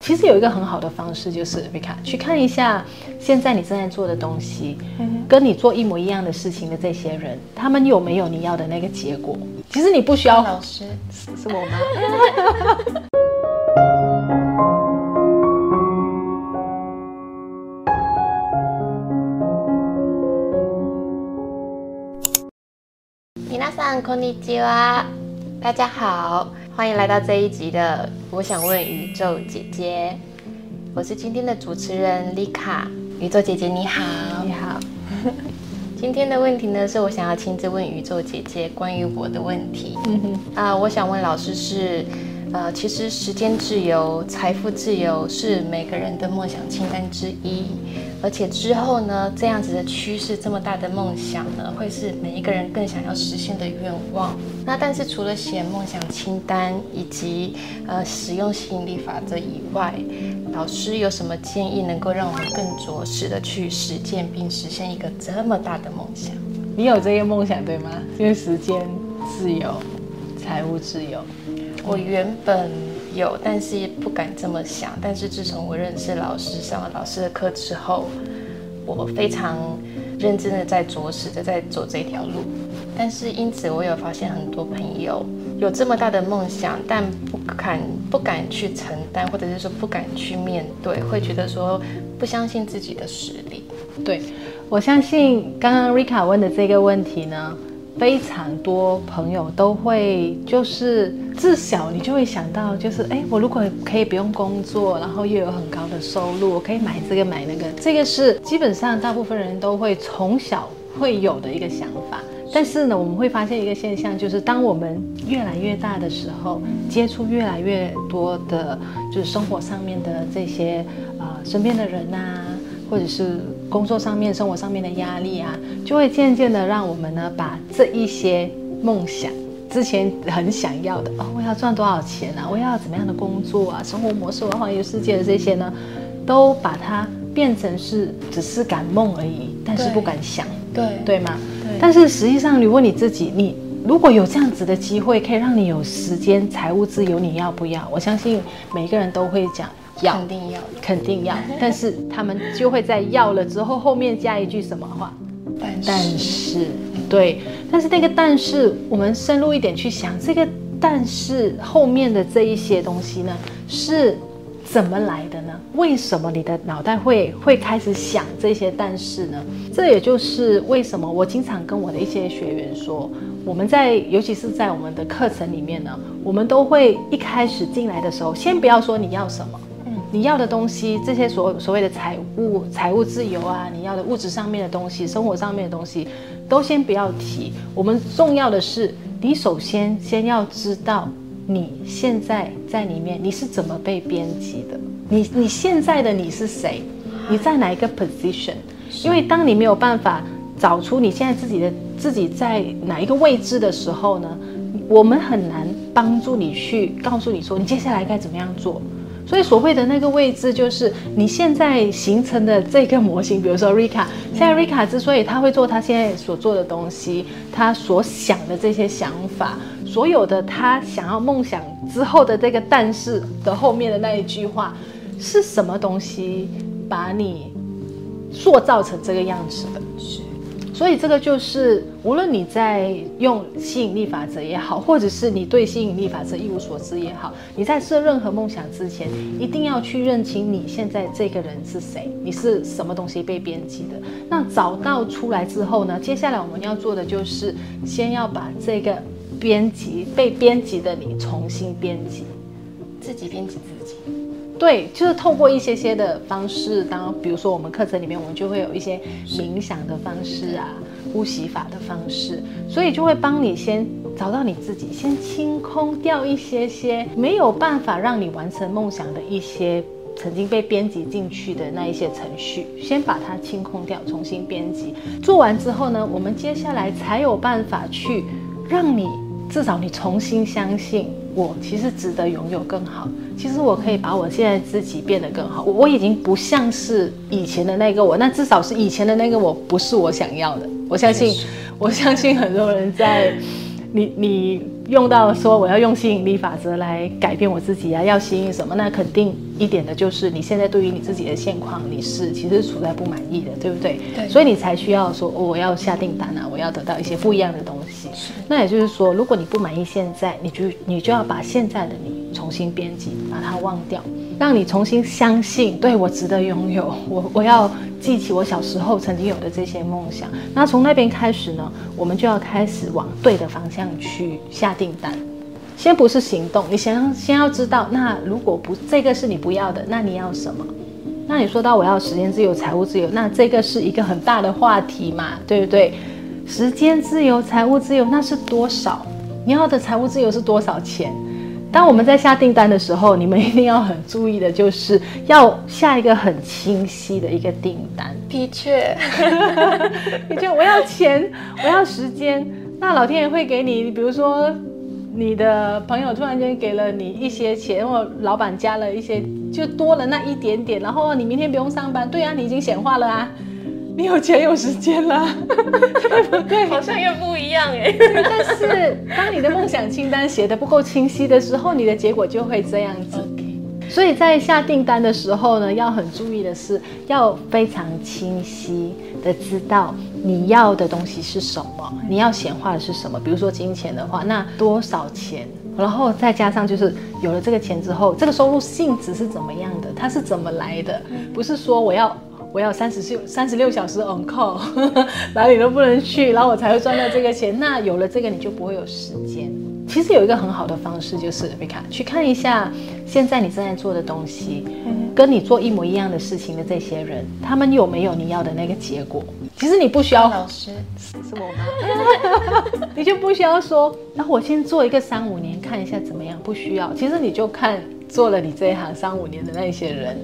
其实有一个很好的方式，就是 Rika 去看一下现在你正在做的东西，跟你做一模一样的事情的这些人，他们有没有你要的那个结果？其实你不需要。老师是我吗？皆さんこんにちは，大家好。 欢迎来到这一集的，我想问宇宙姐姐，我是今天的主持人丽卡。宇宙姐姐你好，你好。今天的问题呢，是我想要亲自问宇宙姐姐关于我的问题。啊、我想问老师是。呃，其实时间自由、财富自由是每个人的梦想清单之一，而且之后呢，这样子的趋势，这么大的梦想呢，会是每一个人更想要实现的愿望。那但是除了写梦想清单以及呃使用吸引力法则以外，老师有什么建议能够让我们更着实的去实践并实现一个这么大的梦想？你有这个梦想对吗？因为时间自由、财务自由。我原本有，但是不敢这么想。但是自从我认识老师，上了老师的课之后，我非常认真的在着实的在走这条路。但是因此，我有发现很多朋友有这么大的梦想，但不敢不敢去承担，或者是说不敢去面对，会觉得说不相信自己的实力。对，我相信刚刚 Rika 问的这个问题呢。非常多朋友都会，就是自小你就会想到，就是哎，我如果可以不用工作，然后又有很高的收入，我可以买这个买那个，这个是基本上大部分人都会从小会有的一个想法。但是呢，我们会发现一个现象，就是当我们越来越大的时候，接触越来越多的，就是生活上面的这些啊、身边的人啊。或者是工作上面、生活上面的压力啊，就会渐渐的让我们呢，把这一些梦想，之前很想要的哦，我要赚多少钱啊，我要怎么样的工作啊，生活模式，我要环游世界的这些呢，都把它变成是只是敢梦而已，但是不敢想，对对吗？对。但是实际上，你问你自己，你如果有这样子的机会，可以让你有时间、财务自由，你要不要？我相信每个人都会讲。要肯定要，肯定要，但是他们就会在要了之后后面加一句什么话？但是，但是，对，但是那个但是，我们深入一点去想，这个但是后面的这一些东西呢，是怎么来的呢？为什么你的脑袋会会开始想这些但是呢？这也就是为什么我经常跟我的一些学员说，我们在尤其是在我们的课程里面呢，我们都会一开始进来的时候，先不要说你要什么。你要的东西，这些所所谓的财务、财务自由啊，你要的物质上面的东西，生活上面的东西，都先不要提。我们重要的是，你首先先要知道你现在在里面你是怎么被编辑的，你你现在的你是谁，你在哪一个 position？因为当你没有办法找出你现在自己的自己在哪一个位置的时候呢，我们很难帮助你去告诉你说你接下来该怎么样做。所以所谓的那个位置，就是你现在形成的这个模型。比如说 Rika，现在 Rika 之所以他会做他现在所做的东西，他所想的这些想法，所有的他想要梦想之后的这个但是的后面的那一句话，是什么东西把你塑造成这个样子的？所以这个就是，无论你在用吸引力法则也好，或者是你对吸引力法则一无所知也好，你在设任何梦想之前，一定要去认清你现在这个人是谁，你是什么东西被编辑的。那找到出来之后呢，接下来我们要做的就是，先要把这个编辑被编辑的你重新编辑，自己编辑自己。对，就是透过一些些的方式，当比如说我们课程里面，我们就会有一些冥想的方式啊，呼吸法的方式，所以就会帮你先找到你自己，先清空掉一些些没有办法让你完成梦想的一些曾经被编辑进去的那一些程序，先把它清空掉，重新编辑。做完之后呢，我们接下来才有办法去让你至少你重新相信。我其实值得拥有更好。其实我可以把我现在自己变得更好。我已经不像是以前的那个我，那至少是以前的那个我不是我想要的。我相信，我相信很多人在你你用到说我要用吸引力法则来改变我自己啊，要吸引什么？那肯定一点的就是你现在对于你自己的现况，你是其实处在不满意的，对不对？对。所以你才需要说，哦，我要下订单啊，我要得到一些不一样的东西。是。那也就是说，如果你不满意现在，你就你就要把现在的你重新编辑，把它忘掉，让你重新相信，对，我值得拥有，我我要。记起我小时候曾经有的这些梦想，那从那边开始呢，我们就要开始往对的方向去下订单。先不是行动，你先先要知道，那如果不这个是你不要的，那你要什么？那你说到我要时间自由、财务自由，那这个是一个很大的话题嘛，对不对？时间自由、财务自由，那是多少？你要的财务自由是多少钱？当我们在下订单的时候，你们一定要很注意的，就是要下一个很清晰的一个订单。的确，的确，我要钱，我要时间。那老天爷会给你，比如说你的朋友突然间给了你一些钱，或老板加了一些，就多了那一点点，然后你明天不用上班。对啊，你已经显化了啊。你有钱有时间啦，对不对？好像又不一样哎。但是当你的梦想清单写的不够清晰的时候，你的结果就会这样子。Okay. 所以在下订单的时候呢，要很注意的是，要非常清晰的知道你要的东西是什么，你要显化的是什么。比如说金钱的话，那多少钱？然后再加上就是有了这个钱之后，这个收入性质是怎么样的？它是怎么来的？不是说我要。我要三十六三十六小时 on call，哪里都不能去，然后我才会赚到这个钱。那有了这个，你就不会有时间。其实有一个很好的方式，就是去看一下现在你正在做的东西，跟你做一模一样的事情的这些人，他们有没有你要的那个结果？其实你不需要老师是我吗？你就不需要说，然后我先做一个三五年看一下怎么样？不需要。其实你就看做了你这一行三五年的那些人。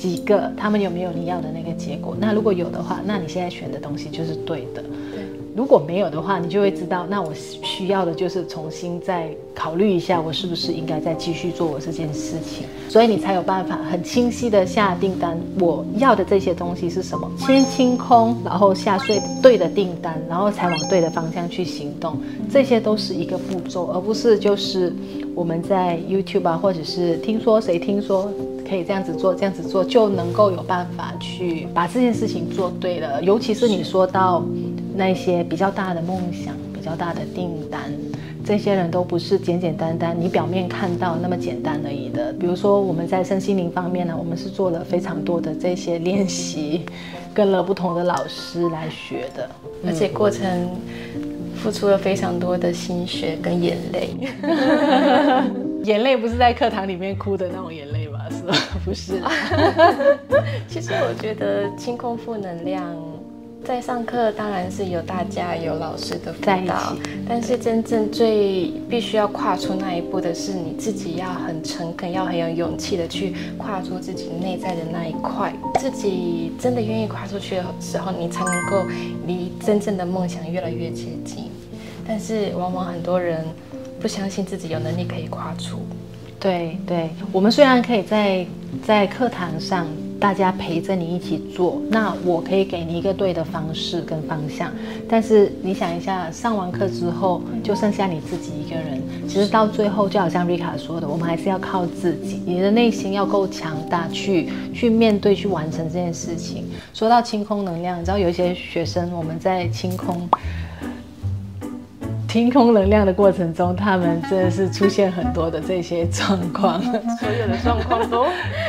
几个，他们有没有你要的那个结果？那如果有的话，那你现在选的东西就是对的。对，如果没有的话，你就会知道，那我需要的就是重新再考虑一下，我是不是应该再继续做我这件事情。所以你才有办法很清晰的下订单，我要的这些东西是什么？先清空，然后下最对的订单，然后才往对的方向去行动。这些都是一个步骤，而不是就是我们在 YouTube 啊，或者是听说谁听说。可以这样子做，这样子做就能够有办法去把这件事情做对了。尤其是你说到那些比较大的梦想、比较大的订单，这些人都不是简简单单你表面看到那么简单而已的。比如说我们在身心灵方面呢，我们是做了非常多的这些练习，跟了不同的老师来学的，而且过程付出了非常多的心血跟眼泪。眼泪不是在课堂里面哭的那种眼泪。不是，其实我觉得清空负能量，在上课当然是有大家有老师的辅导，但是真正最必须要跨出那一步的是你自己，要很诚恳，要很有勇气的去跨出自己内在的那一块，自己真的愿意跨出去的时候，你才能够离真正的梦想越来越接近。但是往往很多人不相信自己有能力可以跨出。对对，我们虽然可以在在课堂上，大家陪着你一起做，那我可以给你一个对的方式跟方向，但是你想一下，上完课之后就剩下你自己一个人，其实到最后就好像瑞卡说的，我们还是要靠自己，你的内心要够强大，去去面对，去完成这件事情。说到清空能量，你知道有一些学生我们在清空。清空能量的过程中，他们真的是出现很多的这些状况，所有的状况都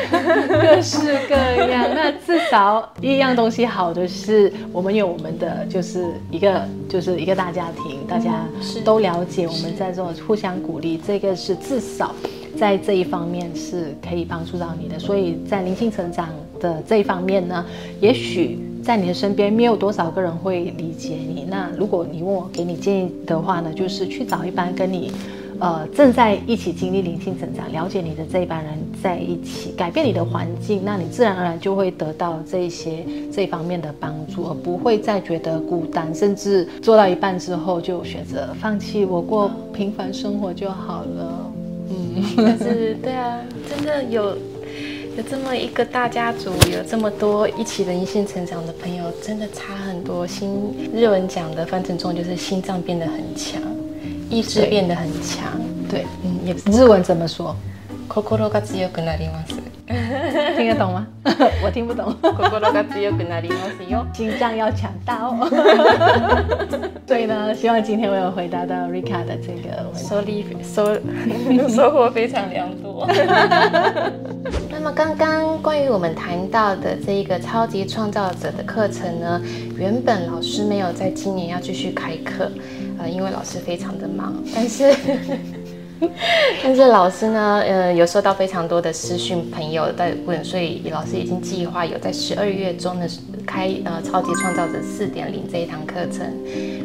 各式各样。那至少一样东西好的是，我们有我们的就是一个就是一个大家庭，大家都了解我们在这种互相鼓励，这个是至少在这一方面是可以帮助到你的。所以在灵性成长的这一方面呢，也许。在你的身边，没有多少个人会理解你。那如果你问我给你建议的话呢，就是去找一班跟你，呃，正在一起经历灵性成长、了解你的这一班人在一起，改变你的环境，那你自然而然就会得到这些这方面的帮助，而不会再觉得孤单，甚至做到一半之后就选择放弃，我过平凡生活就好了。嗯，但是对啊，真的有。有这么一个大家族，有这么多一起灵性成长的朋友，真的差很多。心日文讲的翻成中就是心脏变得很强， 意志变得很强。对，嗯，也日文怎么说？心が强くなります。 听得懂吗？我听不懂。心が强くなりますよ。心脏要强大哦。所以呢，希望今天我有回答到 Rika 的这个收利收收获非常良多。那么刚刚关于我们谈到的这一个超级创造者的课程呢，原本老师没有在今年要继续开课，呃，因为老师非常的忙，但是。 但是老师呢，呃，有收到非常多的私讯朋友在问，所以老师已经计划有在十二月中的开呃超级创造者四点零这一堂课程。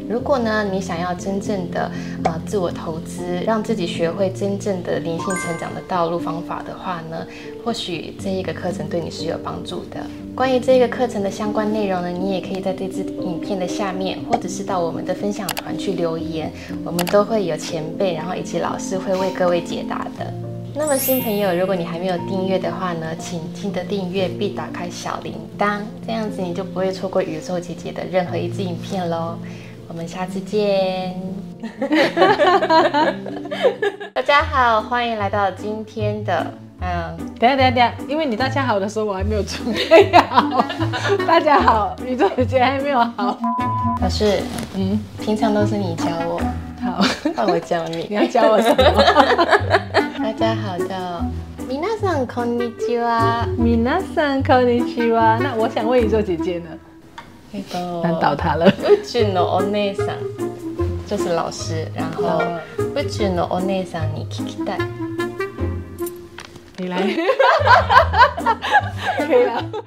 如果呢，你想要真正的呃自我投资，让自己学会真正的灵性成长的道路方法的话呢，或许这一个课程对你是有帮助的。关于这个课程的相关内容呢，你也可以在这支影片的下面，或者是到我们的分享团去留言，我们都会有前辈，然后以及老师会为各位解答的。那么新朋友，如果你还没有订阅的话呢，请记得订阅并打开小铃铛，这样子你就不会错过宇宙姐姐的任何一支影片喽。我们下次见。大家好，欢迎来到今天的。嗯，等下等下等下，因为你大家好的时候我还没有准备好。大家好，宇宙姐姐还没有好。老师，嗯，平常都是你教我，好，换我教你。你要教我什么？大家好的，皆さんこんにちは。皆さんこんにちは。那我想问宇宙姐姐呢？那个难倒她了。宇宙のお姉さん就是老师，然后宇宙のお姉さんに闻きたい。你来，可以了。